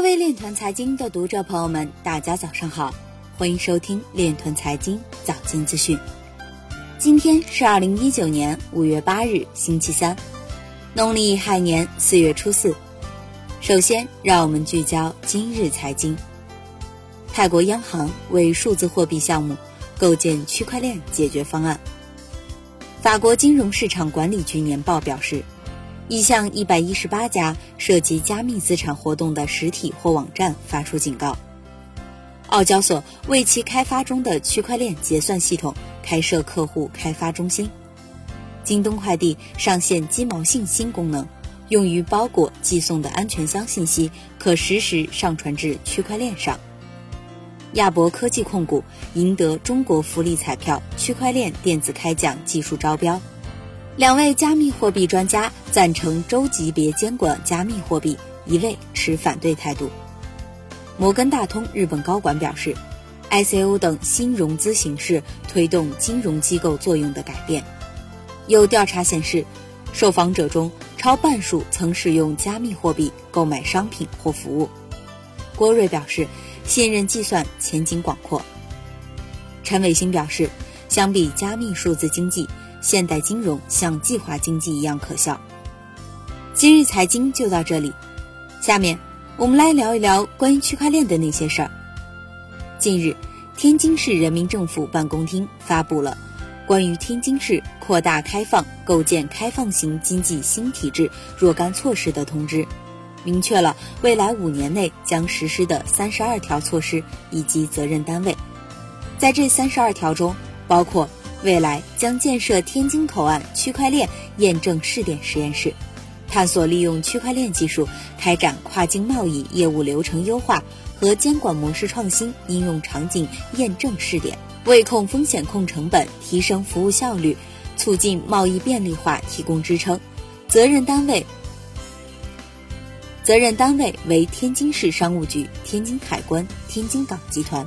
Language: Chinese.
各位链团财经的读者朋友们，大家早上好，欢迎收听链团财经早间资讯。今天是二零一九年五月八日，星期三，农历亥年四月初四。首先，让我们聚焦今日财经。泰国央行为数字货币项目构建区块链解决方案。法国金融市场管理局年报表示。已向一百一十八家涉及加密资产活动的实体或网站发出警告。澳交所为其开发中的区块链结算系统开设客户开发中心。京东快递上线鸡毛信新功能，用于包裹寄送的安全箱信息可实时上传至区块链上。亚博科技控股赢得中国福利彩票区块链电子开奖技术招标。两位加密货币专家赞成州级别监管加密货币，一位持反对态度。摩根大通日本高管表示，ICO 等新融资形式推动金融机构作用的改变。有调查显示，受访者中超半数曾使用加密货币购买商品或服务。郭瑞表示，信任计算前景广阔。陈伟星表示，相比加密数字经济。现代金融像计划经济一样可笑。今日财经就到这里，下面我们来聊一聊关于区块链的那些事儿。近日，天津市人民政府办公厅发布了关于天津市扩大开放、构建开放型经济新体制若干措施的通知，明确了未来五年内将实施的三十二条措施以及责任单位。在这三十二条中，包括。未来将建设天津口岸区块链验证试点实验室，探索利用区块链技术开展跨境贸易业务流程优化和监管模式创新应用场景验证试点，为控风险、控成本、提升服务效率、促进贸易便利化提供支撑。责任单位，责任单位为天津市商务局、天津海关、天津港集团。